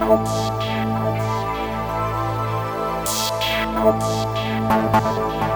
Thank you.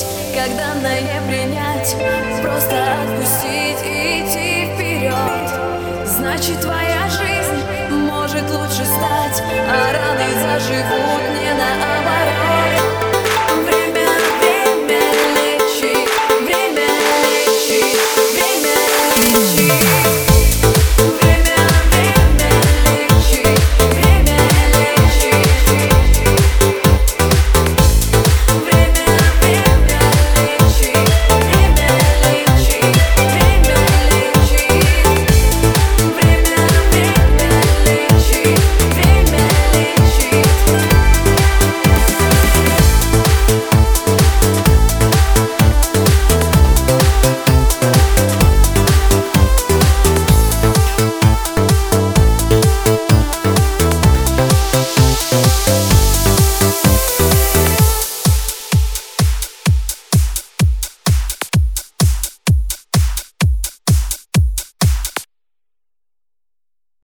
забыть, когда не принять, просто отпустить и идти вперед. Значит, твоя жизнь может лучше стать, а раны заживут не на обороте.